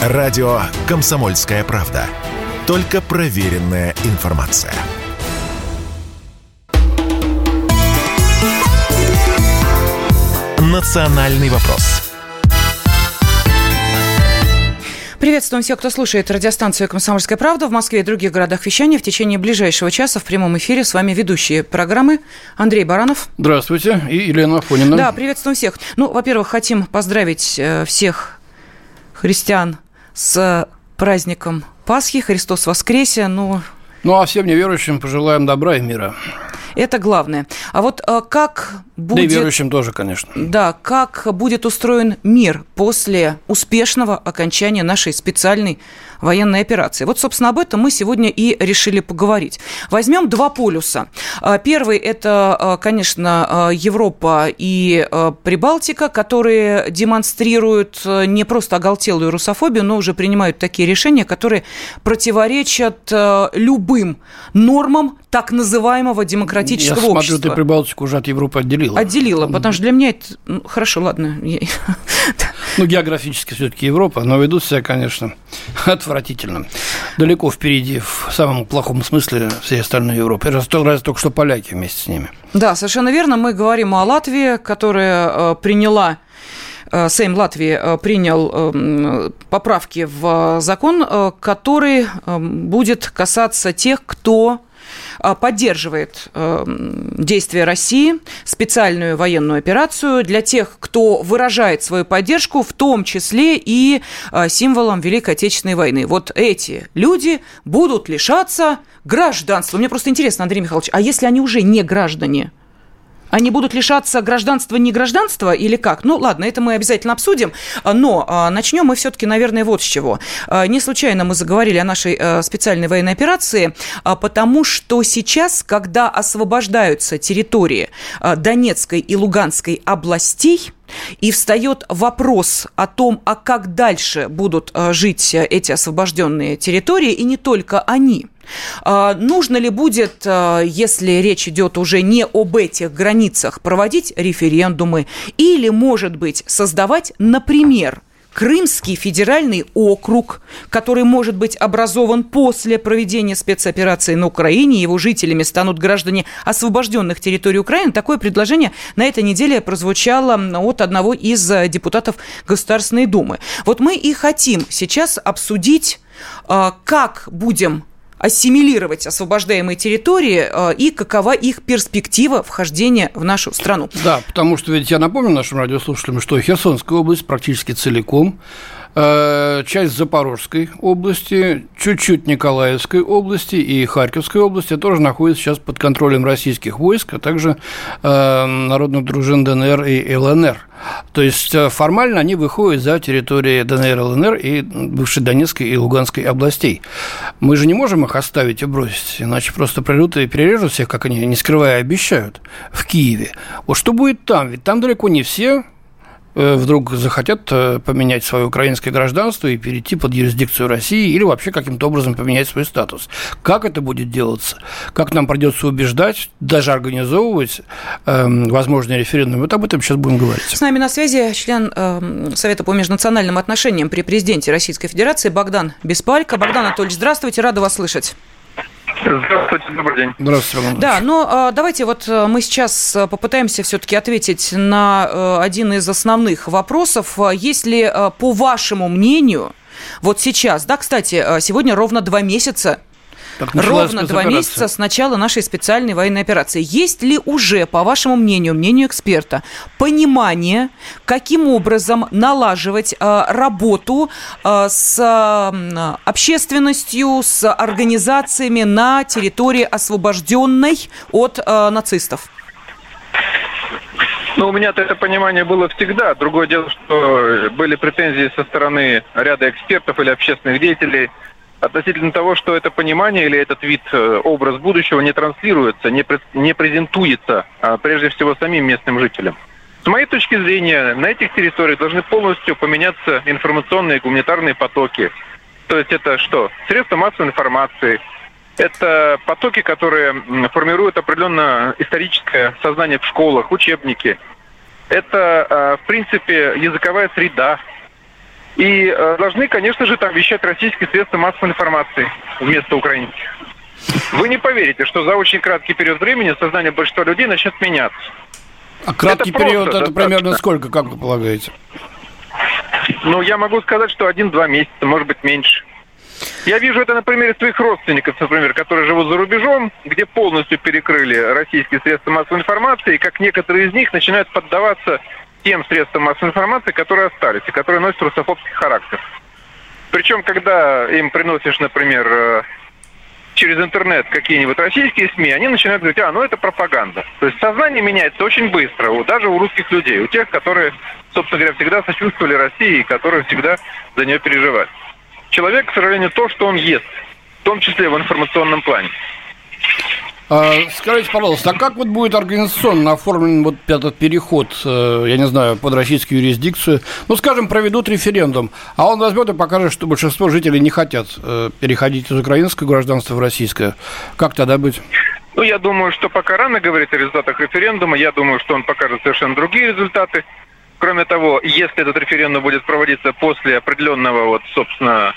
Радио «Комсомольская правда». Только проверенная информация. «Национальный вопрос» Приветствуем всех, кто слушает радиостанцию «Комсомольская правда» в Москве и других городах вещания. В течение ближайшего часа в прямом эфире с вами ведущие программы Андрей Баранов. Здравствуйте. И Елена Афонина. Да, приветствуем всех. Ну, во-первых, хотим поздравить э, всех христиан с праздником Пасхи. Христос воскресе. Ну, ну а всем неверующим пожелаем добра и мира. Это главное. А вот э, как будет... Да и верующим тоже, конечно. Да, как будет устроен мир после успешного окончания нашей специальной военной операции. Вот, собственно, об этом мы сегодня и решили поговорить. Возьмем два полюса. А, первый – это, а, конечно, а, Европа и Прибалтика, которые демонстрируют не просто оголтелую русофобию, но уже принимают такие решения, которые противоречат любым нормам так называемого демократического Я общества. смотрю, ты Прибалтику уже от Европы отделила. Отделила, потому что для меня это... Ну, хорошо, ладно. Ну, географически все-таки Европа, но ведут себя, конечно, отвратительно. Далеко впереди, в самом плохом смысле, всей остальной Европы. Раз, раз только что поляки вместе с ними. Да, совершенно верно. Мы говорим о Латвии, которая э, приняла э, Сейм Латвии э, принял поправки в закон, который будет касаться тех, кто поддерживает э, действия России, специальную военную операцию для тех, кто выражает свою поддержку, в том числе и а, символом Великой Отечественной войны. Вот эти люди будут лишаться гражданства. Мне просто интересно, Андрей Михайлович, а если они уже не граждане? Они будут лишаться гражданства, не гражданства или как? Ну, ладно, это мы обязательно обсудим. Но а, начнем мы все-таки, наверное, вот с чего. А, не случайно мы заговорили о нашей а, специальной военной операции, потому что сейчас, когда освобождаются территории Донецкой и Луганской областей, и встает вопрос о том, а как дальше будут жить эти освобожденные территории, и не только они – а, нужно ли будет, а, если речь идет уже не об этих границах, проводить референдумы? Или, может быть, создавать, например, Крымский федеральный округ, который может быть образован после проведения спецоперации на Украине, его жителями станут граждане освобожденных территорий Украины. Такое предложение на этой неделе прозвучало от одного из депутатов Государственной Думы. Вот мы и хотим сейчас обсудить, а, как будем ассимилировать освобождаемые территории э, и какова их перспектива вхождения в нашу страну. Да, потому что ведь я напомню нашим радиослушателям, что Херсонская область практически целиком часть Запорожской области, чуть-чуть Николаевской области и Харьковской области тоже находятся сейчас под контролем российских войск, а также э, народных дружин ДНР и ЛНР. То есть э, формально они выходят за территории ДНР, ЛНР и бывшей Донецкой и Луганской областей. Мы же не можем их оставить и бросить, иначе просто придут и перережут всех, как они, не скрывая, обещают, в Киеве. Вот что будет там? Ведь там далеко не все Э, вдруг захотят э, поменять свое украинское гражданство и перейти под юрисдикцию России или вообще каким-то образом поменять свой статус. Как это будет делаться? Как нам придется убеждать, даже организовывать э, возможные референдумы? Вот об этом сейчас будем говорить. С нами на связи член э, Совета по межнациональным отношениям при президенте Российской Федерации Богдан Беспалько. Богдан Анатольевич, здравствуйте, рада вас слышать. Здравствуйте, добрый день. Здравствуйте, Иван Да, но ну, а, давайте вот э, мы сейчас э, попытаемся все-таки ответить на э, один из основных вопросов. Есть ли, по вашему мнению, вот сейчас, да, кстати, сегодня ровно два месяца Ровно два месяца с начала нашей специальной военной операции. Есть ли уже, по вашему мнению, мнению эксперта, понимание, каким образом налаживать э, работу э, с э, общественностью, с организациями на территории, освобожденной от э, нацистов? Ну, у меня-то это понимание было всегда. Другое дело, что были претензии со стороны ряда экспертов или общественных деятелей – относительно того, что это понимание или этот вид, э, образ будущего не транслируется, не, не презентуется, а прежде всего самим местным жителям. С моей точки зрения, на этих территориях должны полностью поменяться информационные и гуманитарные потоки. То есть это что? Средства массовой информации, это потоки, которые формируют определенно историческое сознание в школах, учебники. Это, э, в принципе, языковая среда, И э, должны, конечно же, там вещать российские средства массовой информации вместо украинских. Вы не поверите, что за очень краткий период времени сознание большинства людей начнет меняться. А краткий это период это достаточно. примерно сколько, как вы полагаете? Ну, я могу сказать, что один-два месяца, может быть, меньше. Я вижу это на примере своих родственников, например, которые живут за рубежом, где полностью перекрыли российские средства массовой информации, и как некоторые из них начинают поддаваться тем средствам массовой информации, которые остались, и которые носят русофобский характер. Причем, когда им приносишь, например, э, через интернет какие-нибудь российские СМИ, они начинают говорить, а, ну это пропаганда. То есть сознание меняется очень быстро, даже у русских людей, у тех, которые, собственно говоря, всегда сочувствовали России и которые всегда за нее переживали человек, к сожалению, то, что он ест, в том числе в информационном плане. А, скажите, пожалуйста, а как вот будет организационно оформлен вот этот переход, э, я не знаю, под российскую юрисдикцию? Ну, скажем, проведут референдум, а он возьмет и покажет, что большинство жителей не хотят э, переходить из украинского гражданства в российское. Как тогда быть? Ну, я думаю, что пока рано говорить о результатах референдума. Я думаю, что он покажет совершенно другие результаты. Кроме того, если этот референдум будет проводиться после определенного, вот, собственно,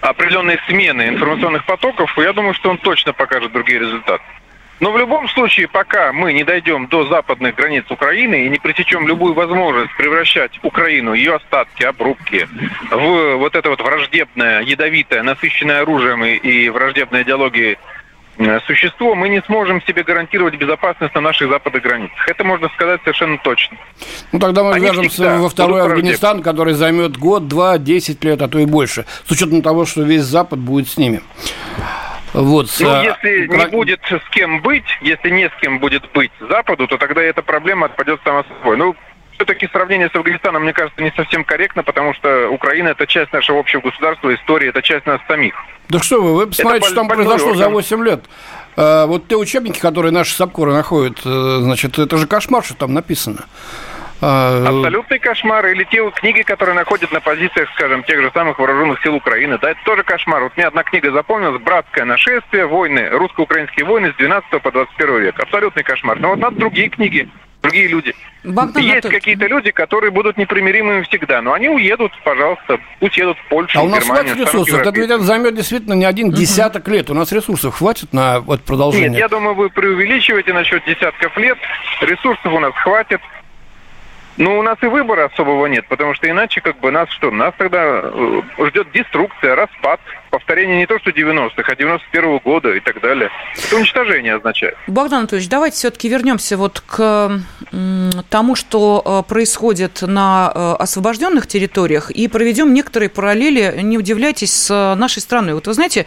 определенной смены информационных потоков, я думаю, что он точно покажет другие результаты. Но в любом случае, пока мы не дойдем до западных границ Украины и не пресечем любую возможность превращать Украину, ее остатки, обрубки, в вот это вот враждебное, ядовитое, насыщенное оружием и враждебной идеологией существо, мы не сможем себе гарантировать безопасность на наших западных границах. Это можно сказать совершенно точно. Ну, тогда мы вяжемся во второй Афганистан, который займет год, два, десять лет, а то и больше, с учетом того, что весь Запад будет с ними. Вот, ну, а... если не будет с кем быть, если не с кем будет быть Западу, то тогда эта проблема отпадет сама собой. Ну, все-таки сравнение с Афганистаном, мне кажется, не совсем корректно, потому что Украина – это часть нашего общего государства, истории, это часть нас самих. Да что вы, вы посмотрите, что там произошло орган. за 8 лет. А, вот те учебники, которые наши САПКОРы находят, э, значит, это же кошмар, что там написано. А, Абсолютный кошмар. Или те книги, которые находят на позициях, скажем, тех же самых вооруженных сил Украины. Да, это тоже кошмар. Вот мне одна книга запомнилась. «Братское нашествие. Войны. Русско-украинские войны с 12 по 21 век». Абсолютный кошмар. Но вот надо другие книги другие люди. Богдан Есть Анатольевич. какие-то люди, которые будут непримиримыми всегда, но они уедут, пожалуйста, пусть едут в Польшу, А у нас Германию, хватит ресурсов? Это ведь займет действительно не один десяток лет. У нас ресурсов хватит на вот продолжение? Нет, я думаю, вы преувеличиваете насчет десятков лет. Ресурсов у нас хватит. Ну, у нас и выбора особого нет, потому что иначе как бы нас что? Нас тогда э, ждет деструкция, распад, повторение не то что 90-х, а 91-го года и так далее. Это уничтожение означает. Богдан Анатольевич, давайте все-таки вернемся вот к тому, что э, происходит на э, освобожденных территориях, и проведем некоторые параллели, не удивляйтесь, с нашей страной. Вот вы знаете,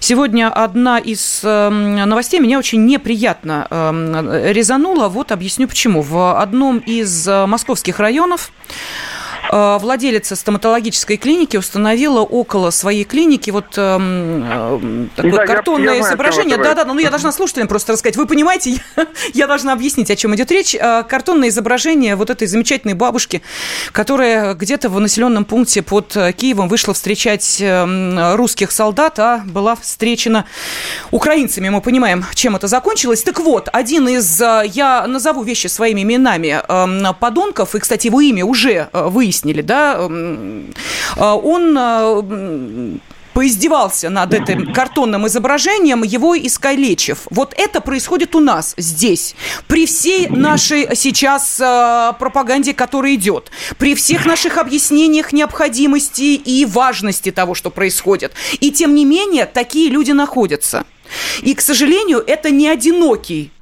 сегодня одна из новостей меня очень неприятно резанула. Вот объясню почему. В одном из московских московских районов владелица стоматологической клиники установила около своей клиники вот э, такое да, картонное я, я изображение. Да, да, ну я должна слушателям просто рассказать. Вы понимаете, я, я должна объяснить, о чем идет речь. Э, картонное изображение вот этой замечательной бабушки, которая где-то в населенном пункте под э, Киевом вышла встречать русских солдат, а была встречена украинцами. Мы понимаем, чем это закончилось. Так вот, один из, я назову вещи своими именами, подонков, и, кстати, его имя уже выяснилось, выяснили, да, а, он а, поиздевался над этим картонным изображением, его искалечив. Вот это происходит у нас здесь. При всей нашей сейчас э, пропаганде, которая идет, при всех наших объяснениях необходимости и важности того, что происходит. И тем не менее, такие люди находятся. И, к сожалению, это не одинокий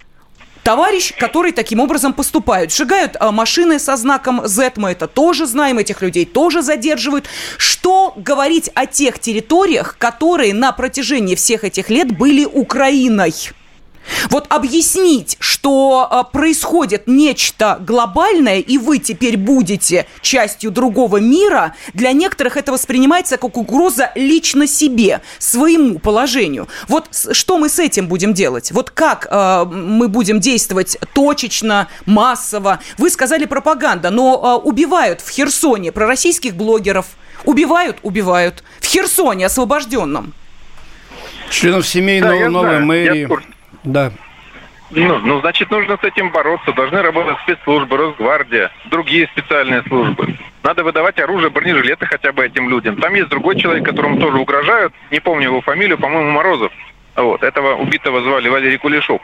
товарищ, который таким образом поступают. Сжигают а, машины со знаком Z, мы это тоже знаем, этих людей тоже задерживают. Что говорить о тех территориях, которые на протяжении всех этих лет были Украиной? Вот объяснить, что а, происходит нечто глобальное, и вы теперь будете частью другого мира, для некоторых это воспринимается как угроза лично себе, своему положению. Вот что мы с этим будем делать? Вот как э, мы будем действовать точечно, массово? Вы сказали пропаганда, но э, убивают в Херсоне пророссийских блогеров. Убивают, убивают. В Херсоне освобожденном. Членов семей да, новой знаю, мэрии. Да. Ну, ну, значит, нужно с этим бороться. Должны работать спецслужбы, Росгвардия, другие специальные службы. Надо выдавать оружие, бронежилеты хотя бы этим людям. Там есть другой человек, которому тоже угрожают. Не помню его фамилию, по-моему, Морозов. Вот. Этого убитого звали Валерий Кулешов.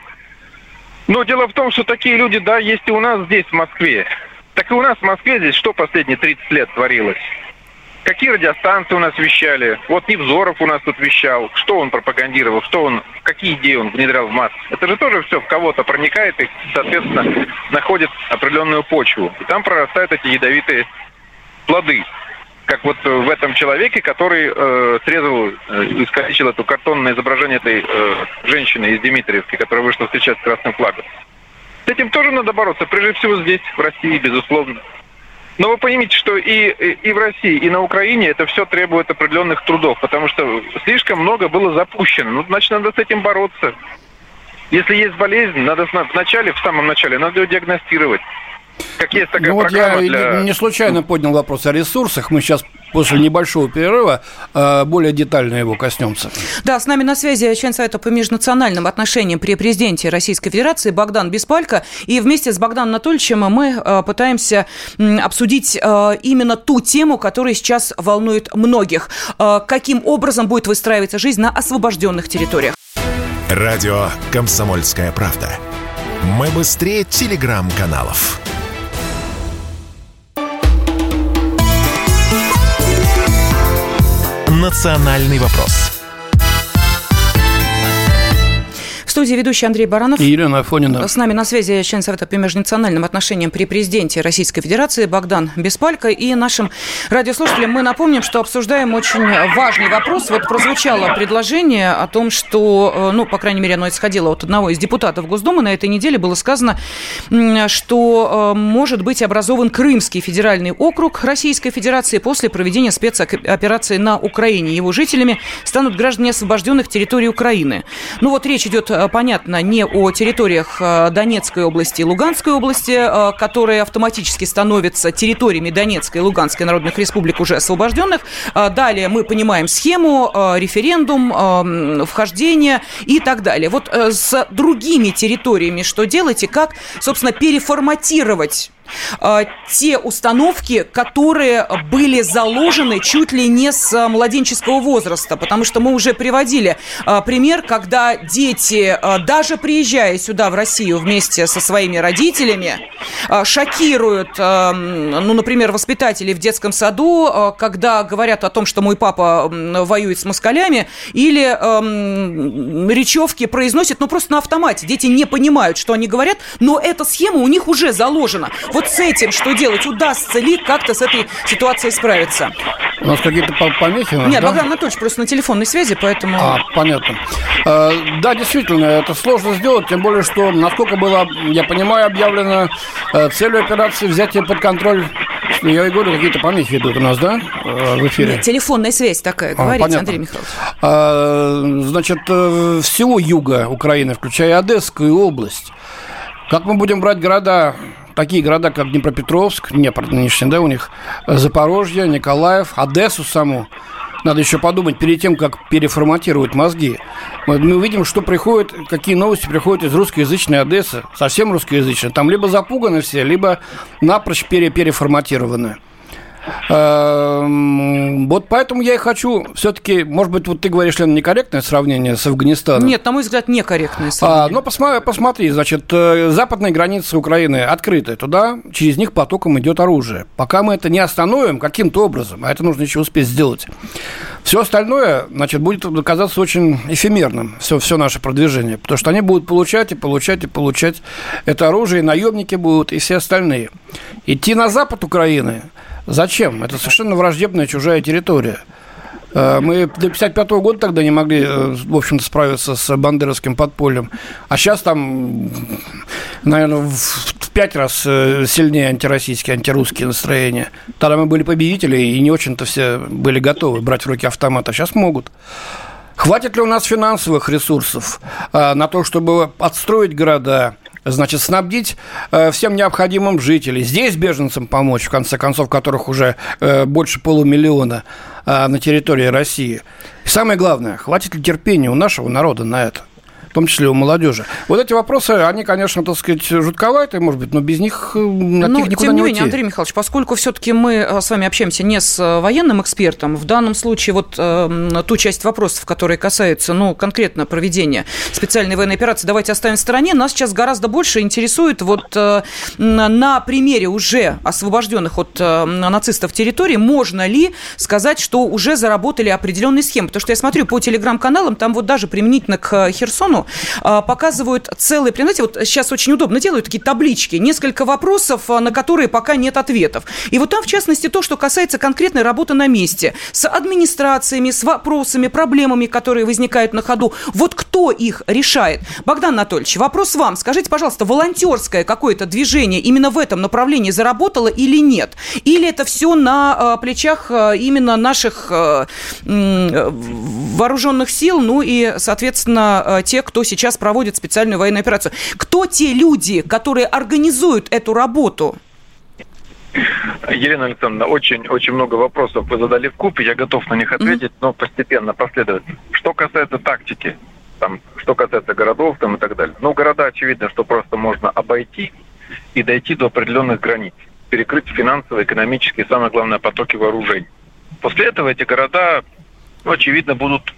Но дело в том, что такие люди, да, есть и у нас здесь, в Москве. Так и у нас в Москве здесь что последние 30 лет творилось? Какие радиостанции у нас вещали? Вот Невзоров у нас тут вещал. Что он пропагандировал? Что он, какие идеи он внедрял в массы? Это же тоже все в кого-то проникает и, соответственно, находит определенную почву. И там прорастают эти ядовитые плоды. Как вот в этом человеке, который э, срезал, э, искалечил это картонное изображение этой э, женщины из Дмитриевки, которая вышла встречать с красным флагом. С этим тоже надо бороться, прежде всего здесь, в России, безусловно. Но вы поймите, что и, и в России, и на Украине это все требует определенных трудов, потому что слишком много было запущено. Ну, значит, надо с этим бороться. Если есть болезнь, надо в начале, в самом начале, надо ее диагностировать. Как есть такая ну, вот я для... не случайно поднял вопрос о ресурсах. Мы сейчас после небольшого перерыва э, более детально его коснемся. Да, с нами на связи член Совета по межнациональным отношениям при президенте Российской Федерации Богдан Беспалько. И вместе с Богданом Анатольевичем мы э, пытаемся обсудить э, именно ту тему, которая сейчас волнует многих. Каким образом будет выстраиваться жизнь на освобожденных территориях? Радио «Комсомольская правда». Мы быстрее телеграм-каналов. «Национальный вопрос» студии ведущий Андрей Баранов. И Елена Афонина. С нами на связи член Совета по межнациональным отношениям при президенте Российской Федерации Богдан Беспалько. И нашим радиослушателям мы напомним, что обсуждаем очень важный вопрос. Вот прозвучало предложение о том, что, э, ну, по крайней мере, оно исходило от одного из депутатов Госдумы. На этой неделе было сказано, что э, может быть образован Крымский федеральный округ Российской Федерации после проведения спецоперации на Украине. Его жителями станут граждане освобожденных территорий Украины. Ну вот речь идет э, понятно, не о территориях э, Донецкой области и Луганской области, э, которые автоматически становятся территориями Донецкой и Луганской народных республик уже освобожденных. Э, далее мы понимаем схему, референдум, вхождение и так далее. Вот с другими территориями что делать и как, собственно, переформатировать Э, те установки, которые были заложены чуть ли не с младенческого возраста, потому что мы уже приводили э, пример, когда дети, даже приезжая сюда в Россию вместе со своими родителями, шокируют, ну, например, воспитателей в детском саду, когда говорят о том, что мой папа воюет с москалями, или речевки произносят, ну, просто на автомате. Дети не понимают, что они говорят, но эта схема у них уже заложена. Вот с этим что делать? Удастся ли как-то с этой ситуацией справиться? У нас какие-то помехи? Нет, да? Богдан Анатольевич просто на телефонной связи, поэтому... А, понятно. Э, да, действительно, это сложно сделать, тем более, что, насколько было, я понимаю, объявлено э, целью операции взятие под контроль я и говорю, какие-то помехи идут у нас, да, э, в эфире? Нет, телефонная связь такая, а, говорите, а, Андрей Михайлович. А, значит, всего юга Украины, включая Одесскую область, как мы будем брать города такие города, как Днепропетровск, Днепр нынешний, да, у них, Запорожье, Николаев, Одессу саму, надо еще подумать перед тем, как переформатировать мозги. Мы, мы увидим, что приходит, какие новости приходят из русскоязычной Одессы, совсем русскоязычной. Там либо запуганы все, либо напрочь пере переформатированы. Эм, вот поэтому я и хочу все-таки, может быть, вот ты говоришь, Лена, некорректное сравнение с Афганистаном. Нет, на мой взгляд, некорректное а, сравнение. А, ну, посмотри, посмотри, значит, э, западные границы Украины открыты, туда через них потоком идет оружие. Пока мы это не остановим каким-то образом, а это нужно еще успеть сделать, все остальное, значит, будет казаться очень эфемерным, все, все наше продвижение, потому что они будут получать и получать и получать это оружие, и наемники будут, и все остальные. Идти на запад Украины – Зачем? Это совершенно враждебная чужая территория. Э, мы до 55 года тогда не могли, э, в общем-то, справиться с бандеровским подпольем. А сейчас там, наверное, в пять раз э, сильнее антироссийские, антирусские настроения. Тогда мы были победители, и не очень-то все были готовы брать в руки автомат, а сейчас могут. Хватит ли у нас финансовых ресурсов на то, чтобы отстроить города, значит, снабдить э, всем необходимым жителей, здесь беженцам помочь, в конце концов, которых уже э, больше полумиллиона э, на территории России. И самое главное, хватит ли терпения у нашего народа на это? Том числе у молодежи. Вот эти вопросы, они, конечно, так сказать, жутковатые, может быть, но без них от но, них никуда тем не, не менее. Андрей Михайлович, поскольку все-таки мы с вами общаемся не с военным экспертом, в данном случае вот э, ту часть вопросов, которые касаются, ну, конкретно проведения специальной военной операции, давайте оставим в стороне. Нас сейчас гораздо больше интересует вот э, на примере уже освобожденных от э, нацистов территорий, можно ли сказать, что уже заработали определенные схемы? Потому что я смотрю по телеграм-каналам, там вот даже применительно к Херсону э, показывают целые, понимаете, вот сейчас очень удобно делают такие таблички, несколько вопросов, на которые пока нет ответов. И вот там, в частности, то, что касается конкретной работы на месте, с администрациями, с вопросами, проблемами, которые возникают на ходу. Вот кто их решает? Богдан Анатольевич, вопрос вам. Скажите, пожалуйста, волонтерское какое-то движение именно в этом направлении заработало или нет? Или это все на э, плечах именно наших э, вооруженных сил, ну и, соответственно, те, кто сейчас проводит специальную военную операцию? Кто те люди, которые организуют эту работу? Елена Александровна, очень-очень много вопросов вы задали в купе, я готов на них ответить, mm-hmm. но постепенно, последовательно. Что касается тактики, там, что касается городов там, и так далее. Ну, города, очевидно, что просто можно обойти и дойти до определенных границ, перекрыть финансовые, экономические, самое главное, потоки вооружений. После этого эти города, ну, очевидно, будут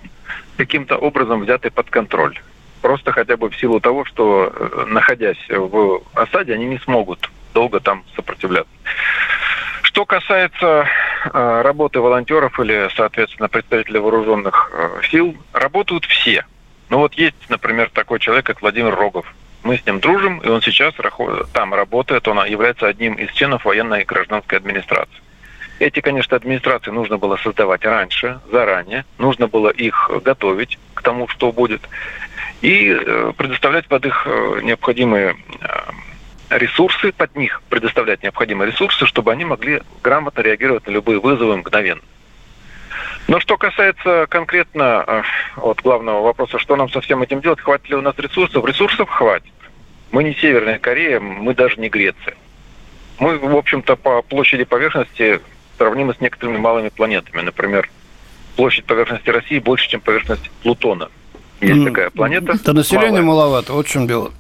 каким-то образом взяты под контроль. Просто хотя бы в силу того, что, э, находясь в осаде, они не смогут долго там сопротивляться. Что касается э, работы волонтеров или, соответственно, представителей вооруженных э, сил, работают все. Ну вот есть, например, такой человек, как Владимир Рогов. Мы с ним дружим, и он сейчас там работает, он является одним из членов военной и гражданской администрации. Эти, конечно, администрации нужно было создавать раньше, заранее. Нужно было их готовить к тому, что будет. И э, предоставлять под их э, необходимые э, ресурсы, под них предоставлять необходимые ресурсы, чтобы они могли грамотно реагировать на любые вызовы мгновенно. Но что касается конкретно вот главного вопроса, что нам со всем этим делать, хватит ли у нас ресурсов? Ресурсов хватит. Мы не Северная Корея, мы даже не Греция. Мы, в общем-то, по площади поверхности сравнимы с некоторыми малыми планетами. Например, площадь поверхности России больше, чем поверхность Плутона. Есть такая планета. Да население маловато, вот в чем дело.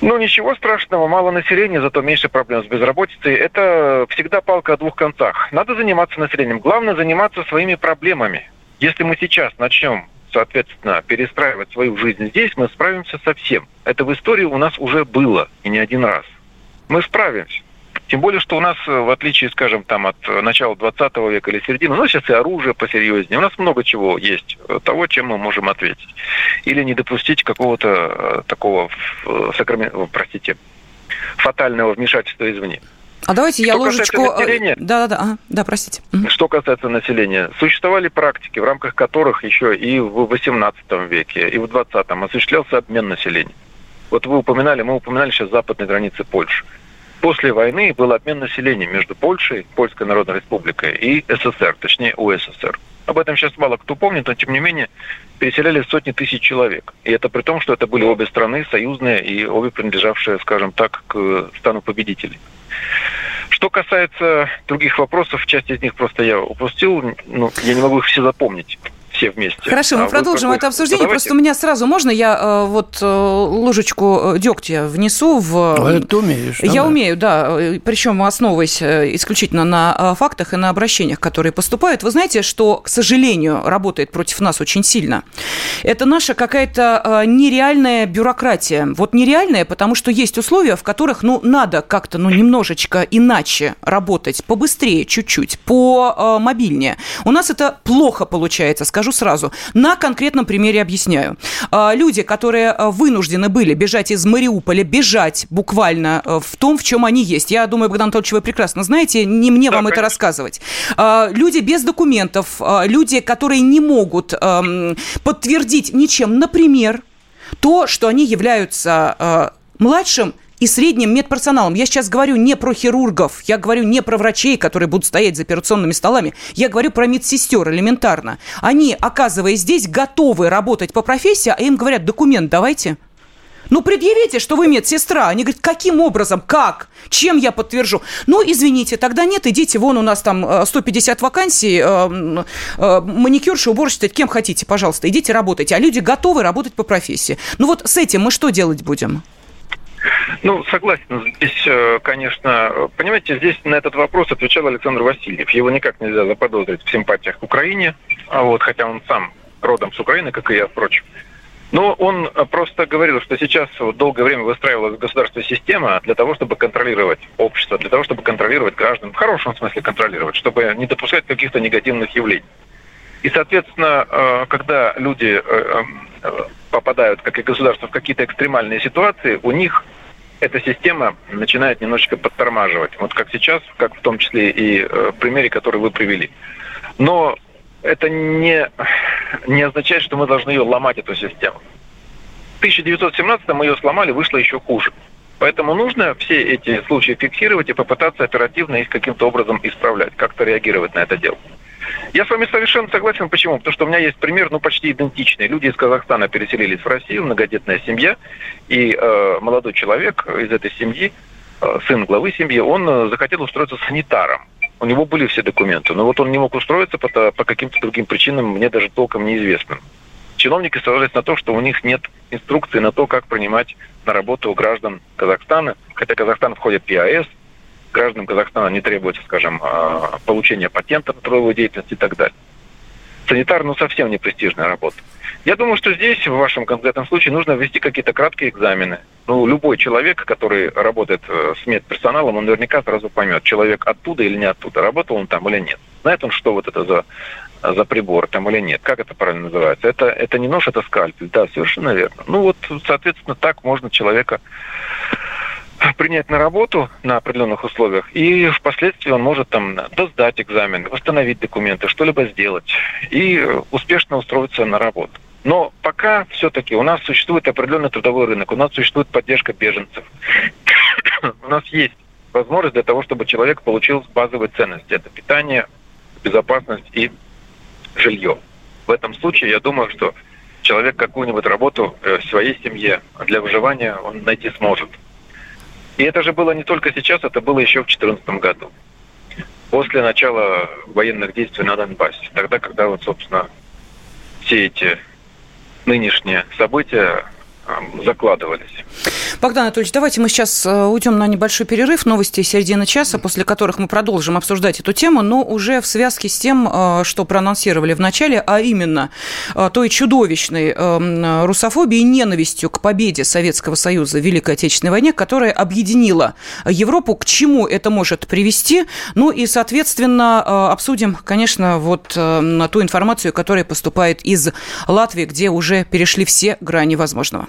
Ну, ничего страшного, мало населения, зато меньше проблем с безработицей. Это всегда палка о двух концах. Надо заниматься населением. Главное заниматься своими проблемами. Если мы сейчас начнем, соответственно, перестраивать свою жизнь здесь, мы справимся со всем. Это в истории у нас уже было, и не один раз. Мы справимся. Тем более, что у нас, э, в отличие, скажем, там, от начала 20 века или середины, у нас сейчас и оружие посерьезнее. У нас много чего есть, э, того, чем мы можем ответить. Или не допустить какого-то э, такого, простите, фатального вмешательства извне. А давайте я что ложечку... Населения, да, да, да, ага, да, простите. Что касается населения, существовали практики, в рамках которых еще и в 18 веке, и в 20-м осуществлялся обмен населением. Вот вы упоминали, мы упоминали сейчас западные границы Польши после войны был обмен населением между Польшей, Польской Народной Республикой и СССР, точнее УССР. Об этом сейчас мало кто помнит, но тем не менее переселяли сотни тысяч человек. И это при том, что это были обе страны союзные и обе принадлежавшие, скажем так, к стану победителей. Что касается других вопросов, часть из них просто я упустил, ну, я не могу их все запомнить все вместе. Хорошо, мы а продолжим это обсуждение. Давайте... Просто у меня сразу можно я э, вот э, ложечку э, дегтя внесу в... А это ты умеешь. Я давай. умею, да. Причем основываясь исключительно на фактах и на обращениях, которые поступают. Вы знаете, что, к сожалению, работает против нас очень сильно. Это наша какая-то нереальная бюрократия. Вот нереальная, потому что есть условия, в которых, ну, надо как-то, ну, немножечко иначе работать, побыстрее чуть-чуть, по мобильнее. У нас это плохо получается, скажу сразу. На конкретном примере объясняю. А, люди, которые а, вынуждены были бежать из Мариуполя, бежать буквально а, в том, в чем они есть. Я думаю, Богдан Анатольевич, вы прекрасно знаете, не мне да, вам конечно. это рассказывать. Люди без документов, люди, которые не могут подтвердить ничем, например, то, что они являются младшим и средним медперсоналом. Я сейчас говорю не про хирургов, я говорю не про врачей, которые будут стоять за операционными столами. Я говорю про медсестер элементарно. Они, оказываясь здесь, готовы работать по профессии, а им говорят, документ давайте. Ну, предъявите, что вы медсестра. Они говорят, каким образом, как, чем я подтвержу? Ну, извините, тогда нет, идите, вон у нас там 150 э, вакансий, э, э, маникюрша, уборщица, кем хотите, пожалуйста, идите работайте. А люди готовы работать по профессии. Ну, вот с этим мы что делать будем? Ну, согласен. Здесь, э, конечно, понимаете, здесь на этот вопрос отвечал Александр Васильев. Его никак нельзя заподозрить в симпатиях к Украине, а вот, хотя он сам родом с Украины, как и я, впрочем. Но он просто говорил, что сейчас вот долгое время выстраивалась государственная система для того, чтобы контролировать общество, для того, чтобы контролировать граждан, в хорошем смысле контролировать, чтобы не допускать каких-то негативных явлений. И, соответственно, э, когда люди э, попадают, как и государство, в какие-то экстремальные ситуации, у них эта система начинает немножечко подтормаживать. Вот как сейчас, как в том числе и э, в примере, который вы привели. Но это не, не означает, что мы должны ее ломать, эту систему. В 1917 мы ее сломали, вышло еще хуже. Поэтому нужно все эти случаи фиксировать и попытаться оперативно их каким-то образом исправлять, как-то реагировать на это дело. Я с вами совершенно согласен. Почему? Потому что у меня есть пример, ну, почти идентичный. Люди из Казахстана переселились в Россию, многодетная семья, и э, молодой человек из этой семьи, э, сын главы семьи, он э, захотел устроиться санитаром. У него были все документы, но вот он не мог устроиться по, по каким-то другим причинам, мне даже толком неизвестным. Чиновники ссылались на то, что у них нет инструкции на то, как принимать на работу граждан Казахстана, хотя Казахстан входит в ЕАЭС, гражданам Казахстана не требуется, скажем, а, получения патента на трудовую деятельность и так далее. Санитар, ну, совсем не престижная работа. Я думаю, что здесь, в вашем конкретном случае, нужно ввести какие-то краткие экзамены. Ну, любой человек, который работает э, с медперсоналом, он наверняка сразу поймет, человек оттуда или не оттуда, работал он там или нет. Знает он, что вот это за, за прибор там или нет. Как это правильно называется? Это, это не нож, это скальпель. Да, совершенно верно. Ну, вот, соответственно, так можно человека принять на работу на определенных условиях, и впоследствии он может там сдать экзамен, восстановить документы, что-либо сделать и успешно устроиться на работу. Но пока все-таки у нас существует определенный трудовой рынок, у нас существует поддержка беженцев. у нас есть возможность для того, чтобы человек получил базовые ценности. Это питание, безопасность и жилье. В этом случае я думаю, что человек какую-нибудь работу э, в своей семье для выживания он найти сможет. И это же было не только сейчас, это было еще в 2014 году. После начала военных действий на Донбассе. Тогда, когда вот, собственно, все эти нынешние события закладывались. Богдан Анатольевич, давайте мы сейчас э, уйдем на небольшой перерыв, новости середины часа, после которых мы продолжим обсуждать эту тему, но уже в связке с тем, э, что проанонсировали в начале, а именно э, той чудовищной русофобией и ненавистью к победе Советского Союза в Великой Отечественной войне, которая объединила Европу, к чему это может привести, ну и, соответственно, обсудим, конечно, вот ту информацию, которая поступает из Латвии, где уже перешли все грани возможного.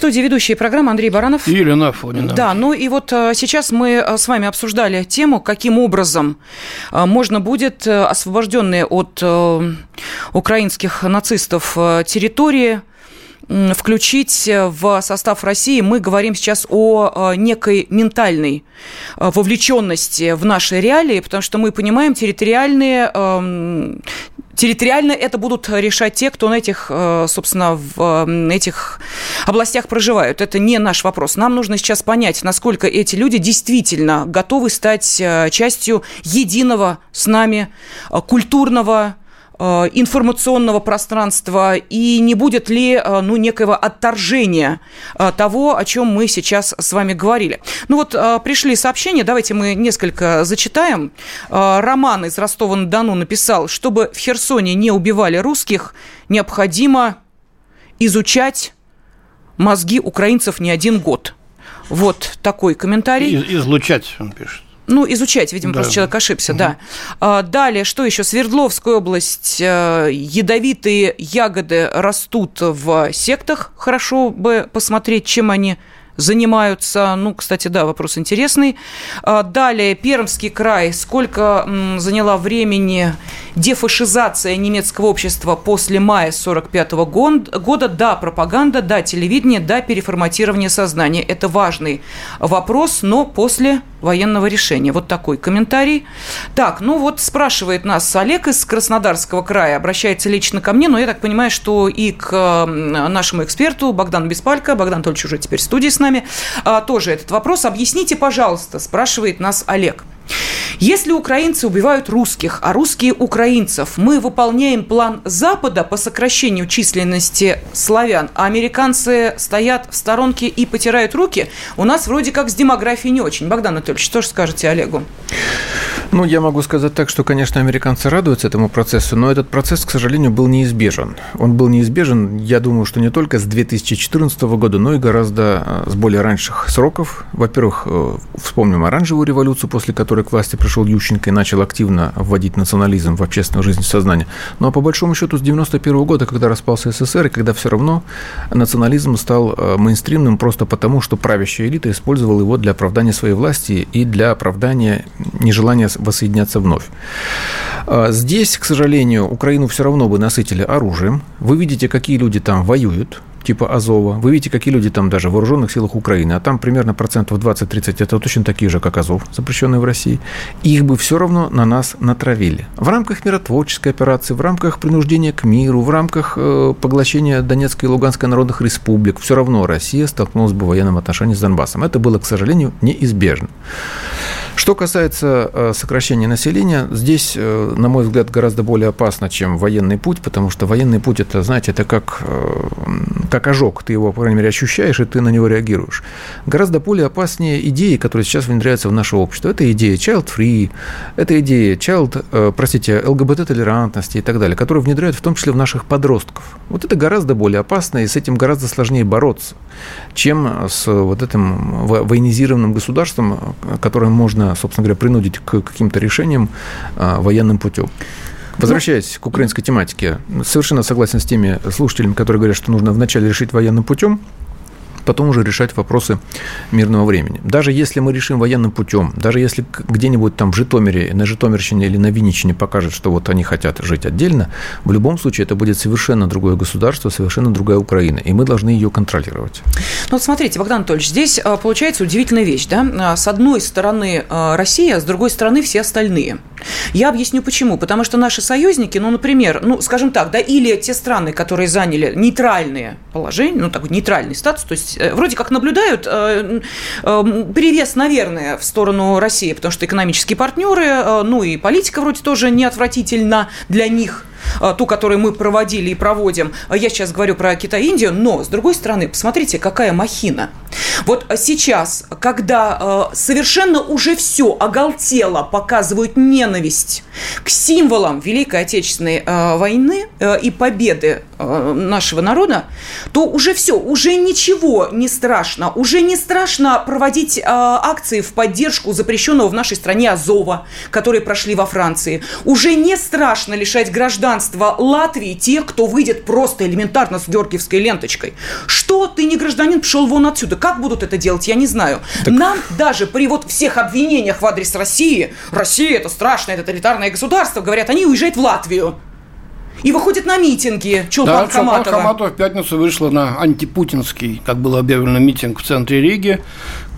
студии ведущие программы Андрей Баранов. И Елена Афонина. Да, ну и вот э, сейчас мы э, с вами обсуждали тему, каким образом э, можно будет освобожденные от украинских нацистов территории включить в состав России. Мы говорим сейчас о некой ментальной вовлеченности в наши реалии, потому что мы понимаем территориальные эм, территориально это будут решать те, кто на этих, э, собственно, в этих областях проживают. Это не наш вопрос. Нам нужно сейчас понять, насколько эти люди действительно готовы стать э, частью единого с нами э, культурного информационного пространства и не будет ли э, ну, некого отторжения э, того, о чем мы сейчас с вами говорили. Ну вот пришли сообщения, давайте мы несколько зачитаем. Роман из Ростова-на-Дону написал, чтобы в Херсоне не убивали русских, необходимо изучать мозги украинцев не один год. Вот такой комментарий. излучать, он пишет. Ну, изучать, видимо, да. просто человек ошибся, угу. да. А, далее, что еще? Свердловская область. Э, ядовитые ягоды растут в сектах. Хорошо бы посмотреть, чем они занимаются? Ну, кстати, да, вопрос интересный. А, далее, Пермский край. Сколько заняла времени дефашизация немецкого общества после мая 45 года? Да, пропаганда, да, телевидение, да, переформатирование сознания. Это важный вопрос, но после военного решения. Вот такой комментарий. Так, ну вот спрашивает нас Олег из Краснодарского края, обращается лично ко мне, но я так понимаю, что и к нашему эксперту Богдану Беспалько, Богдан Анатольевич уже теперь в студии с нами, а, тоже этот вопрос. Объясните, пожалуйста, спрашивает нас Олег. Если украинцы убивают русских, а русские украинцев, мы выполняем план Запада по сокращению численности славян, а американцы стоят в сторонке и потирают руки, у нас вроде как с демографией не очень. Богдан Анатольевич, что же скажете Олегу? Ну, я могу сказать так, что, конечно, американцы радуются этому процессу, но этот процесс, к сожалению, был неизбежен. Он был неизбежен, я думаю, что не только с 2014 года, но и гораздо э, с более раньших сроков. Во-первых, э, вспомним оранжевую революцию, после которой к власти пришел Ющенко и начал активно вводить национализм в общественную жизнь сознания. Ну, а по большому счету с 91 года, когда распался СССР, и когда все равно национализм стал э, мейнстримным просто потому, что правящая элита использовала его для оправдания своей власти и для оправдания нежелания воссоединяться вновь. А, здесь, к сожалению, Украину все равно бы насытили оружием. Вы видите, какие люди там воюют типа Азова. Вы видите, какие люди там даже в вооруженных силах Украины, а там примерно процентов 20-30 это точно такие же, как Азов, запрещенные в России. их бы все равно на нас натравили. В рамках миротворческой операции, в рамках принуждения к миру, в рамках э, поглощения Донецкой и Луганской народных республик, все равно Россия столкнулась бы в военном отношении с Донбассом. Это было, к сожалению, неизбежно. Что касается э, сокращения населения, здесь, э, на мой взгляд, гораздо более опасно, чем военный путь, потому что военный путь, это, знаете, это как, э, как ожог. Ты его, по крайней мере, ощущаешь, и ты на него реагируешь. Гораздо более опаснее идеи, которые сейчас внедряются в наше общество. Это идея child-free, это идея child, простите, ЛГБТ-толерантности и так далее, которые внедряют в том числе в наших подростков. Вот это гораздо более опасно, и с этим гораздо сложнее бороться, чем с вот этим военизированным государством, которое можно собственно говоря, принудить к каким-то решениям а, военным путем. Возвращаясь к украинской тематике, совершенно согласен с теми слушателями, которые говорят, что нужно вначале решить военным путем, потом уже решать вопросы мирного времени. Даже если мы решим военным путем, даже если где-нибудь там в Житомире, на Житомирщине или на Винничине покажет, что вот они хотят жить отдельно, в любом случае это будет совершенно другое государство, совершенно другая Украина, и мы должны ее контролировать. Ну вот смотрите, Богдан Анатольевич, здесь а, получается удивительная вещь, да? А, с одной стороны а, Россия, с другой стороны все остальные. Я объясню почему. Потому что наши союзники, ну, например, ну, скажем так, да, или те страны, которые заняли нейтральные положения, ну, такой нейтральный статус, то есть Э, вроде как наблюдают э, э, перевес, наверное, в сторону России, потому что экономические партнеры, ну и политика вроде тоже не отвратительна для них ту, которую мы проводили и проводим. Я сейчас говорю про Китай и Индию, но, с другой стороны, посмотрите, какая махина. Вот сейчас, когда совершенно уже все оголтело, показывают ненависть к символам Великой Отечественной войны и победы нашего народа, то уже все, уже ничего не страшно. Уже не страшно проводить э, акции в поддержку запрещенного в нашей стране Азова, которые прошли во Франции. Уже не страшно лишать гражданства Латвии тех, кто выйдет просто элементарно с георгиевской ленточкой. Что ты не гражданин, пошел вон отсюда. Как будут это делать, я не знаю. Так... Нам даже при вот всех обвинениях в адрес России, Россия это страшное тоталитарное государство, говорят, они уезжают в Латвию и выходит на митинги Чулпан да, Хаматова. Чулпан Хаматова в пятницу вышла на антипутинский, как было объявлено, митинг в центре Риги.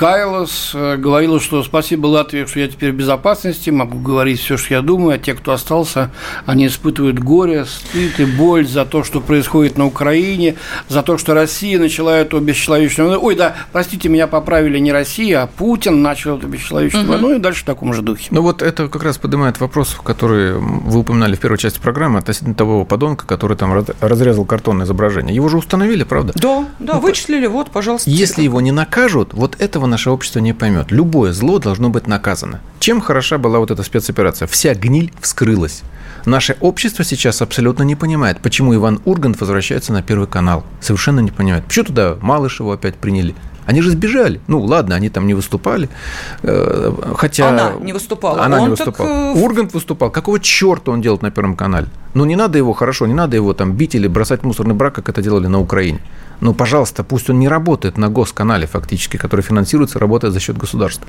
Кайлос э, говорила, что спасибо Латвии, что я теперь в безопасности, могу говорить все, что я думаю, а те, кто остался, они испытывают горе, стыд и боль за то, что происходит на Украине, за то, что Россия начала эту бесчеловечную войну. Ой, да, простите, меня поправили не Россия, а Путин начал эту бесчеловечную угу. войну и дальше в таком же духе. Ну вот это как раз поднимает вопрос, который вы упоминали в первой части программы относительно того, того подонка, который там разрезал картонное изображение. Его же установили, правда? Да, да, ну, вычислили, вот, пожалуйста. Если его не накажут, вот этого наше общество не поймет. Любое зло должно быть наказано. Чем хороша была вот эта спецоперация? Вся гниль вскрылась. Наше общество сейчас абсолютно не понимает, почему Иван Ургант возвращается на Первый канал. Совершенно не понимает. Почему туда Малышева опять приняли? Они же сбежали. Ну, ладно, они там не выступали. Э, хотя... Она не выступала. Она он не выступала. Так... Э, Ургант выступал. Какого черта он делает на Первом канале? Ну, не надо его, хорошо, не надо его там бить или бросать в мусорный брак, как это делали на Украине. Ну, пожалуйста, пусть он не работает на госканале фактически, который финансируется, работает за счет государства.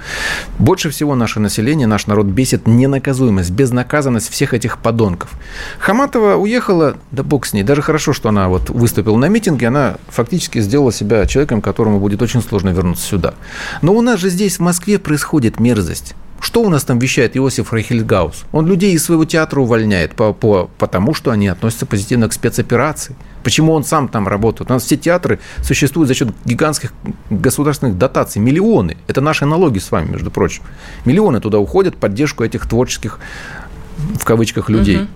Больше всего наше население, наш народ бесит ненаказуемость, безнаказанность всех этих подонков. Хаматова уехала, да бог с ней. Даже хорошо, что она вот выступила на митинге, она фактически сделала себя человеком, которому будет очень сложно вернуться сюда. Но у нас же здесь, в Москве, происходит мерзость. Что у нас там вещает Иосиф Рахильгаус? Он людей из своего театра увольняет по, по, потому, что они относятся позитивно к спецоперации. Почему он сам там работает? У нас все театры существуют за счет гигантских государственных дотаций. Миллионы. Это наши налоги с вами, между прочим. Миллионы туда уходят в поддержку этих творческих, в кавычках, людей. Угу.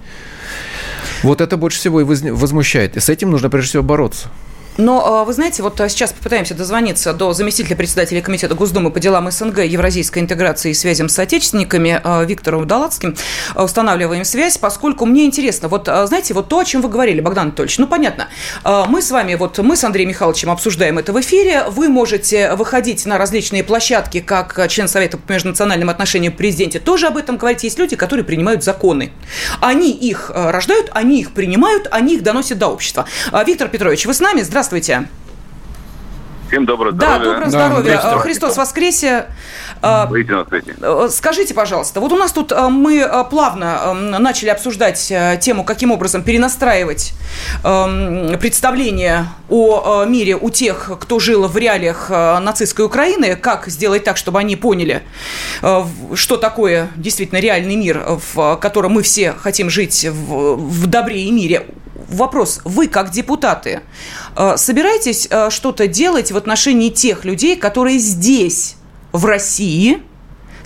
Вот это больше всего и возмущает. И с этим нужно прежде всего бороться. Но, а, вы знаете, вот а, сейчас попытаемся дозвониться до заместителя председателя Комитета Госдумы по делам СНГ, евразийской интеграции и связям с соотечественниками а, Виктором Далацким. Устанавливаем связь, поскольку мне интересно, вот, знаете, вот то, о чем вы говорили, Богдан Анатольевич, ну, понятно, мы с вами, вот мы с Андреем Михайловичем обсуждаем это в эфире, вы можете выходить на различные площадки, как член Совета по межнациональным отношениям президенте, тоже об этом говорить. Есть люди, которые принимают законы. Они их рождают, они их принимают, они их доносят до общества. Виктор Петрович, вы с нами? Здравствуйте. Здравствуйте. Всем доброго здоровья. Да, доброго здоровья. Да, Христос воскресе. А, э, скажите, пожалуйста, вот у нас тут э, мы э, плавно начали обсуждать тему, каким образом перенастраивать представление о мире у тех, кто жил в реалиях нацистской Украины, как сделать так, чтобы они поняли, что такое действительно реальный мир, в котором мы все хотим жить в добре и мире вопрос. Вы, как депутаты, э, собираетесь э, что-то делать в отношении тех людей, которые здесь, в России,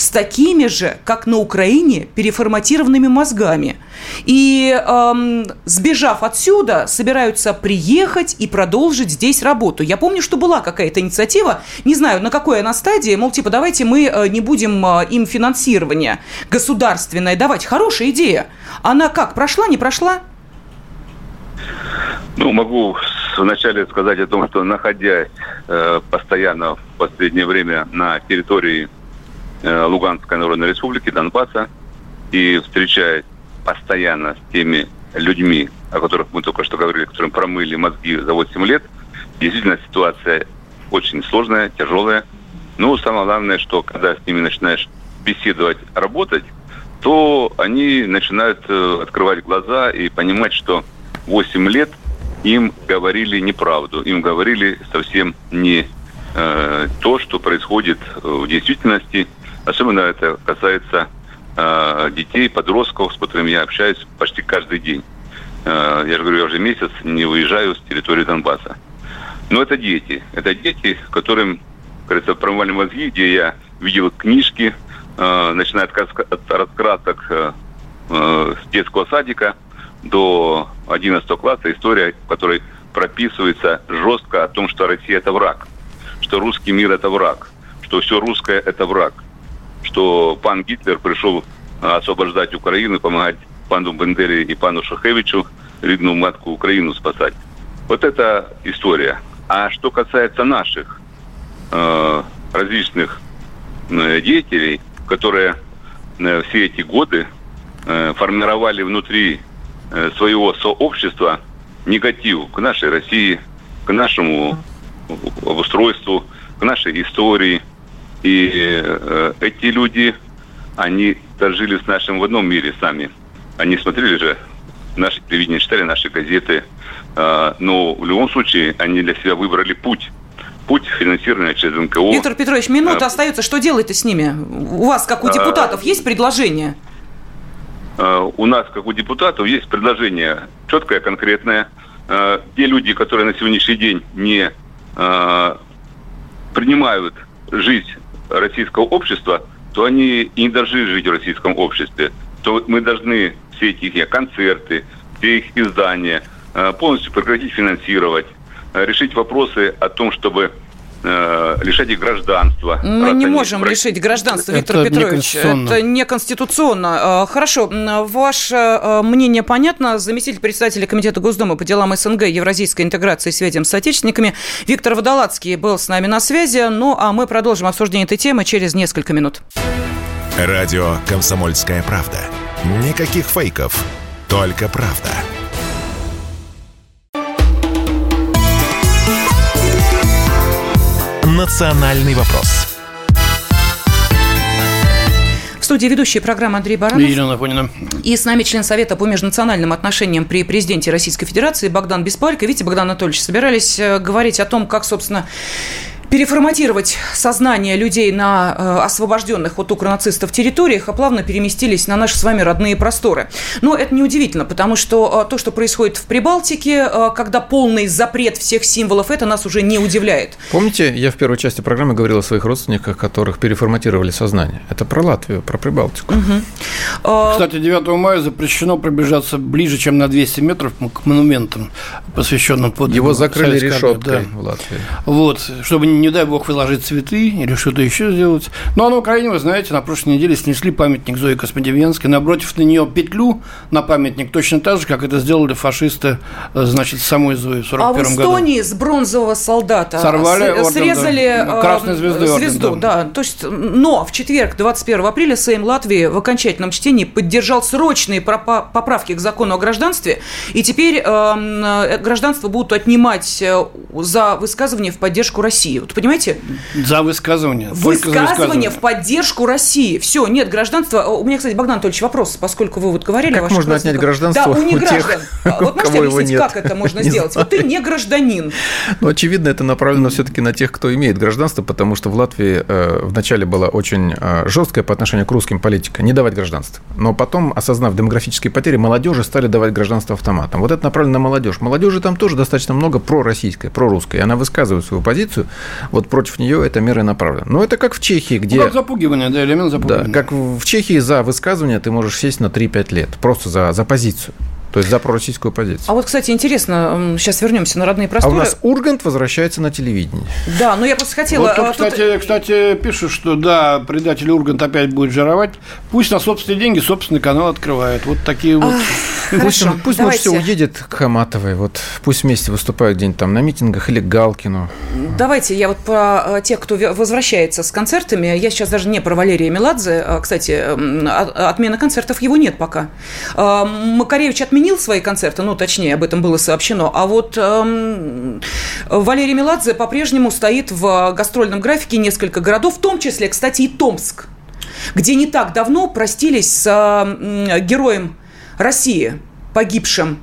с такими же, как на Украине, переформатированными мозгами. И эм, сбежав отсюда, собираются приехать и продолжить здесь работу. Я помню, что была какая-то инициатива, не знаю, на какой она стадии, мол, типа, давайте мы э, не будем им финансирование государственное давать. Хорошая идея. Она как, прошла, не прошла? Ну, могу вначале сказать о том, что находясь э, постоянно в последнее время на территории э, Луганской Народной Республики, Донбасса, и встречаясь постоянно с теми людьми, о которых мы только что говорили, которым промыли мозги за 8 лет, действительно ситуация очень сложная, тяжелая. Но самое главное, что когда с ними начинаешь беседовать, работать, то они начинают э, открывать глаза и понимать, что 8 лет им говорили неправду, им говорили совсем не э, то, что происходит в действительности. Особенно это касается э, детей, подростков, с которыми я общаюсь почти каждый день. Э, я же говорю, я уже месяц не выезжаю с территории Донбасса. Но это дети. Это дети, которым, говорится, промывали мозги, где я видел книжки, э, начиная от раскрасок э, э, с детского садика – до 11 класса история, в которой прописывается жестко о том, что Россия это враг, что русский мир это враг, что все русское это враг, что пан Гитлер пришел а, освобождать Украину, помогать пану Бендере и пану Шахевичу родную матку Украину спасать. Вот это история. А что касается наших э, различных э, деятелей, которые э, все эти годы э, формировали внутри Э, своего сообщества негатив к нашей России, к нашему обустройству, к нашей истории. И э, эти люди, они жили с нашим в одном мире сами. Они смотрели же наши телевидение, читали наши газеты. Э, но в любом случае они для себя выбрали путь путь финансирования через НКО. Виктор Петрович, минута а, остается. Что делать-то с ними? У вас, как у депутатов, а, есть предложение? Э, у нас, как у депутатов, есть предложение четкое, конкретное. Э, те люди, которые на сегодняшний день не э, принимают жизнь российского общества, то они и не должны жить в российском обществе. То мы должны все эти концерты, все их издания полностью прекратить финансировать, решить вопросы о том, чтобы э, лишать их гражданства. Мы не можем лишить гражданства, Виктор это Петрович. Это неконституционно. Хорошо, ваше э, мнение понятно. Заместитель председателя Комитета Госдумы по делам СНГ, Евразийской интеграции и связям с соотечественниками Виктор Водолацкий был с нами на связи. Ну, а мы продолжим обсуждение этой темы через несколько минут. Радио «Комсомольская правда». Никаких фейков, только правда. «Национальный вопрос» студии ведущая программы Андрей Баранов. И Елена. И с нами член Совета по межнациональным отношениям при президенте Российской Федерации Богдан Беспалько. Видите, Богдан Анатольевич, собирались э, говорить о том, как, собственно, переформатировать сознание людей на э, освобожденных от укронацистов территориях, а плавно переместились на наши с вами родные просторы. Но это неудивительно, потому что э, то, что происходит в Прибалтике, э, когда полный запрет всех символов, это нас уже не удивляет. Помните, я в первой части программы говорил о своих родственниках, которых переформатировали сознание. Это про Латвию, про Прибалтику. Угу. Кстати, 9 мая запрещено пробежаться ближе, чем на 200 метров к монументам, посвященным подвигу. Его закрыли решеткой да. в Латвии. Вот, чтобы не дай бог, выложить цветы или что-то еще сделать. Ну, а на Украине, вы знаете, на прошлой неделе снесли памятник Зои Космодемьянской, напротив на нее петлю на памятник, точно так же, как это сделали фашисты, э, значит, самой Зои в 41 году. А в Эстонии году. с бронзового солдата Сорвали орден, срезали да. Красной звезды э, звезду. Орден, да. да. То есть, но в четверг, 21 апреля, Сейм Латвии в окончательном чтении поддержал срочные поправки к закону о гражданстве, и теперь эм, э, гражданство будут отнимать э, за высказывание в поддержку России. Вот понимаете? За высказывание. Высказывание, высказывание в поддержку России. Все, нет гражданства. У меня, кстати, Богдан Анатольевич, вопрос, поскольку вы вот говорили... Как можно отнять гражданство да, у неграждан. Тех, вот можете объяснить, нет? как это можно сделать? Вот ты не гражданин. Ну, очевидно, это направлено все-таки на тех, кто имеет гражданство, потому что в Латвии э, вначале была очень э, жесткая по отношению к русским политика, не давать гражданство. Но потом, осознав демографические потери, молодежи стали давать гражданство автоматом. Вот это направлено на молодежь. Молодежи там тоже достаточно много пророссийской, прорусской. Она высказывает свою позицию. Вот против нее эта мера направлена. Но это как в Чехии, где... Ну, как запугивание, да, элемент запугивания. Да, как в Чехии за высказывание ты можешь сесть на 3-5 лет, просто за, за позицию. То есть за пророссийскую позицию. А вот, кстати, интересно, сейчас вернемся на родные просторы. А у нас Ургант возвращается на телевидение. Да, но я просто хотела... Вот тут, а, кстати, тут... кстати, пишут, что да, предатель Ургант опять будет жировать. Пусть на собственные деньги собственный канал открывает. Вот такие вот... Хорошо, пусть он, пусть давайте... все уедет к Хаматовой, вот пусть вместе выступают где-нибудь там на митингах или к Галкину. Давайте я вот про э, тех, кто возвращается с концертами, я сейчас даже не про Валерия Меладзе, а, кстати, отмена концертов его нет пока. А, Макаревич отменил отменил свои концерты, ну, точнее, об этом было сообщено, а вот эм, Валерий Меладзе по-прежнему стоит в гастрольном графике несколько городов, в том числе, кстати, и Томск, где не так давно простились с э, героем России, погибшим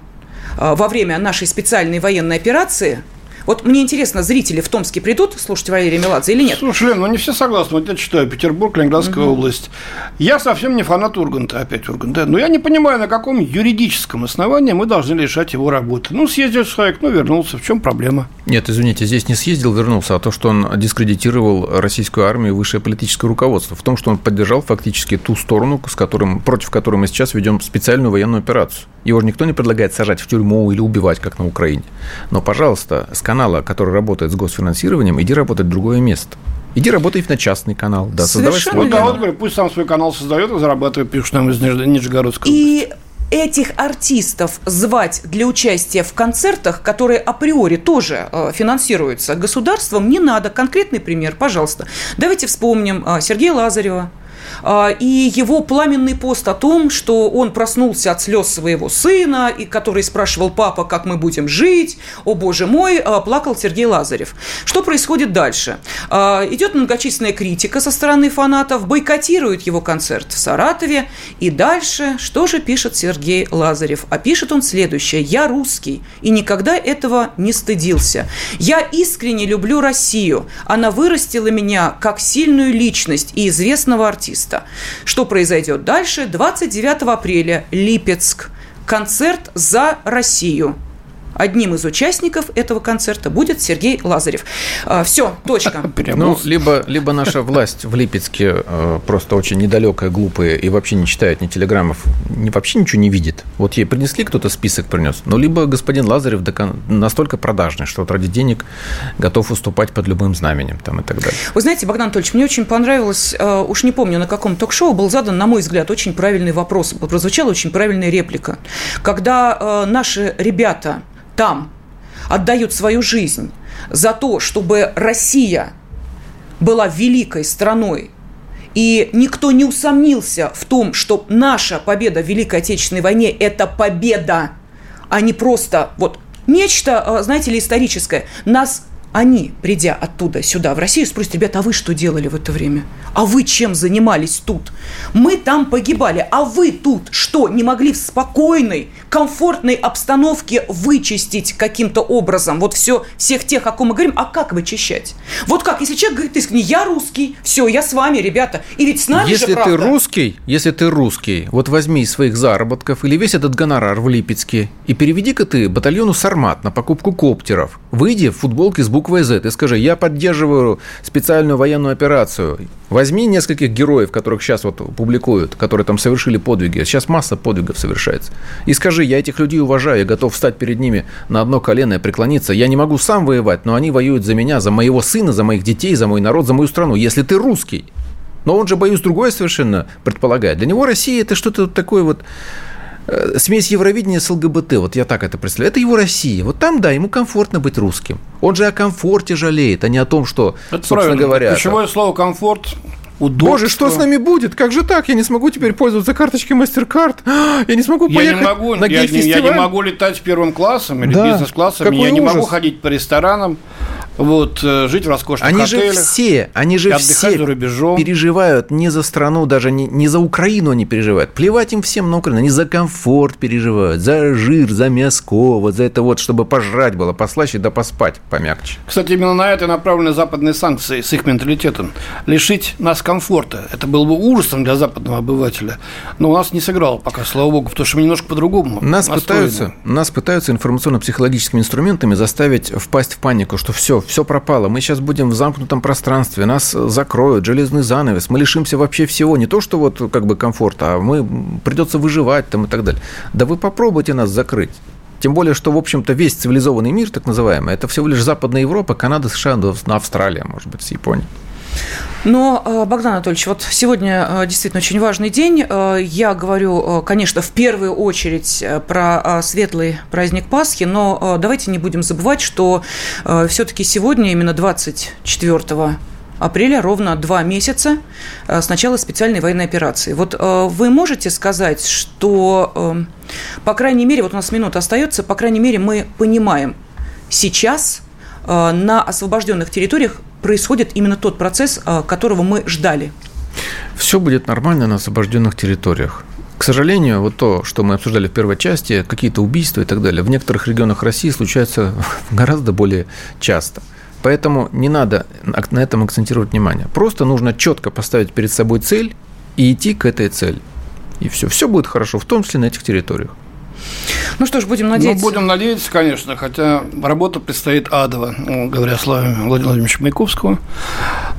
э, во время нашей специальной военной операции – вот мне интересно, зрители в Томске придут слушать Валерия Меладзе или нет? Слушай, Лен, ну не все согласны. Вот я читаю Петербург, Ленинградская угу. область. Я совсем не фанат Урганта, опять Урганта. Но я не понимаю, на каком юридическом основании мы должны лишать его работы. Ну, съездил человек, ну, вернулся. В чем проблема? Нет, извините, здесь не съездил, вернулся, а то, что он дискредитировал российскую армию и высшее политическое руководство. В том, что он поддержал фактически ту сторону, с которым, против которой мы сейчас ведем специальную военную операцию. Его же никто не предлагает сажать в тюрьму или убивать, как на Украине. Но, пожалуйста, с канала, который работает с госфинансированием, иди работать в другое место. Иди работай на частный канал. Да, создавай свой вот, канал. Да, вот, пусть сам свой канал создает и зарабатывает, пишет нам из Нижегородской И этих артистов звать для участия в концертах, которые априори тоже э, финансируются государством, не надо. Конкретный пример, пожалуйста. Давайте вспомним э, Сергея Лазарева, и его пламенный пост о том, что он проснулся от слез своего сына, и который спрашивал папа, как мы будем жить, о боже мой, а, плакал Сергей Лазарев. Что происходит дальше? А, идет многочисленная критика со стороны фанатов, бойкотируют его концерт в Саратове, и дальше что же пишет Сергей Лазарев? А пишет он следующее. «Я русский, и никогда этого не стыдился. Я искренне люблю Россию. Она вырастила меня как сильную личность и известного артиста артиста. Что произойдет дальше? 29 апреля Липецк. Концерт за Россию. Одним из участников этого концерта будет Сергей Лазарев. А, Все, точка. Ну, либо, либо наша власть в Липецке э, просто очень недалекая, глупая и вообще не читает ни телеграммов, ни, вообще ничего не видит. Вот ей принесли, кто-то список принес. Ну, либо господин Лазарев настолько продажный, что вот ради денег готов выступать под любым знаменем там, и так далее. Вы знаете, Богдан Анатольевич, мне очень понравилось, э, уж не помню, на каком ток-шоу был задан, на мой взгляд, очень правильный вопрос. Прозвучала очень правильная реплика. Когда э, наши ребята там отдают свою жизнь за то, чтобы Россия была великой страной, и никто не усомнился в том, что наша победа в Великой Отечественной войне – это победа, а не просто вот нечто, а, знаете ли, историческое. Нас они, придя оттуда сюда, в Россию, спросят, ребята, а вы что делали в это время? А вы чем занимались тут? Мы там погибали, а вы тут что, не могли в спокойной, комфортной обстановке вычистить каким-то образом вот все, всех тех, о ком мы говорим, а как вычищать? Вот как, если человек говорит искренне, я русский, все, я с вами, ребята, и ведь с нами если же правда. ты русский, если ты русский, вот возьми из своих заработков или весь этот гонорар в Липецке и переведи-ка ты батальону «Сармат» на покупку коптеров. Выйди в футболке с буквой «З» и скажи, я поддерживаю специальную военную операцию. Возьми нескольких героев, которых сейчас вот публикуют, которые там совершили подвиги. Сейчас масса подвигов совершается. И скажи, я этих людей уважаю, я готов встать перед ними на одно колено и преклониться. Я не могу сам воевать, но они воюют за меня, за моего сына, за моих детей, за мой народ, за мою страну. Если ты русский, но он же, боюсь, другое совершенно предполагает. Для него Россия – это что-то такое вот смесь Евровидения с ЛГБТ, вот я так это представляю. Это его Россия. Вот там, да, ему комфортно быть русским. Он же о комфорте жалеет, а не о том, что, Это собственно правильно. говоря... Ключевое слово комфорт. Удобство. Боже, что с нами будет? Как же так? Я не смогу теперь пользоваться карточкой MasterCard. Я не смогу Я поехать не могу, на я, не, я не могу летать первым классом или Да. бизнес-классом, я не могу ужас. ходить по ресторанам, вот, э, жить в роскошных Они же отелях. все, они же и отдыхать все за рубежом. переживают не за страну, даже не, не за Украину они переживают. Плевать им всем на Украину. Они за комфорт переживают, за жир, за мяско, вот за это вот, чтобы пожрать было послаще, да поспать помягче. Кстати, именно на это направлены западные санкции с их менталитетом. Лишить нас комфорта. Это было бы ужасом для западного обывателя. Но у нас не сыграло пока, слава богу, потому что мы немножко по-другому Нас настроены. пытаются, нас пытаются информационно-психологическими инструментами заставить впасть в панику, что все, все пропало, мы сейчас будем в замкнутом пространстве, нас закроют, железный занавес, мы лишимся вообще всего, не то что вот как бы комфорта, а мы придется выживать там и так далее. Да вы попробуйте нас закрыть. Тем более, что, в общем-то, весь цивилизованный мир, так называемый, это всего лишь Западная Европа, Канада, США, Австралия, может быть, с Японией. Но, э, Богдан Анатольевич, вот сегодня э, действительно очень важный день. Э, Я говорю, конечно, в первую очередь про светлый праздник Пасхи, но давайте не будем забывать, что все-таки сегодня, именно 24 апреля, ровно два месяца с начала специальной военной операции. Вот вы можете сказать, что, по крайней мере, вот у нас минута остается, по крайней мере, мы понимаем, сейчас на освобожденных территориях происходит именно тот процесс, э, которого мы ждали. Все будет нормально на освобожденных территориях. К сожалению, вот то, что мы обсуждали в первой части, какие-то убийства и так далее, в некоторых регионах России случаются гораздо более часто. Поэтому не надо на этом акцентировать внимание. Просто нужно четко поставить перед собой цель и идти к этой цели. И все. Все будет хорошо, в том числе на этих территориях. Ну что ж, будем надеяться. Ну, будем надеяться, конечно, хотя работа предстоит адова, ну, говоря словами Владимира Владимировича Маяковского.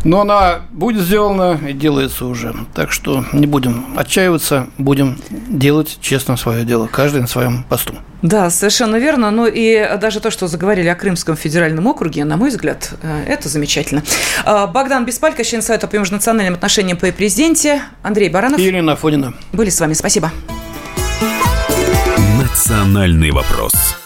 Но она будет сделана и делается уже. Так что не будем отчаиваться, будем делать честно свое дело, каждый на своем посту. Да, совершенно верно. Ну и даже то, что заговорили о Крымском федеральном округе, на мой взгляд, э, это замечательно. А, Богдан Беспалько, член Совета по межнациональным отношениям при президенте, Андрей Баранов И Ирина Афонина. были с вами. Спасибо. «Национальный вопрос»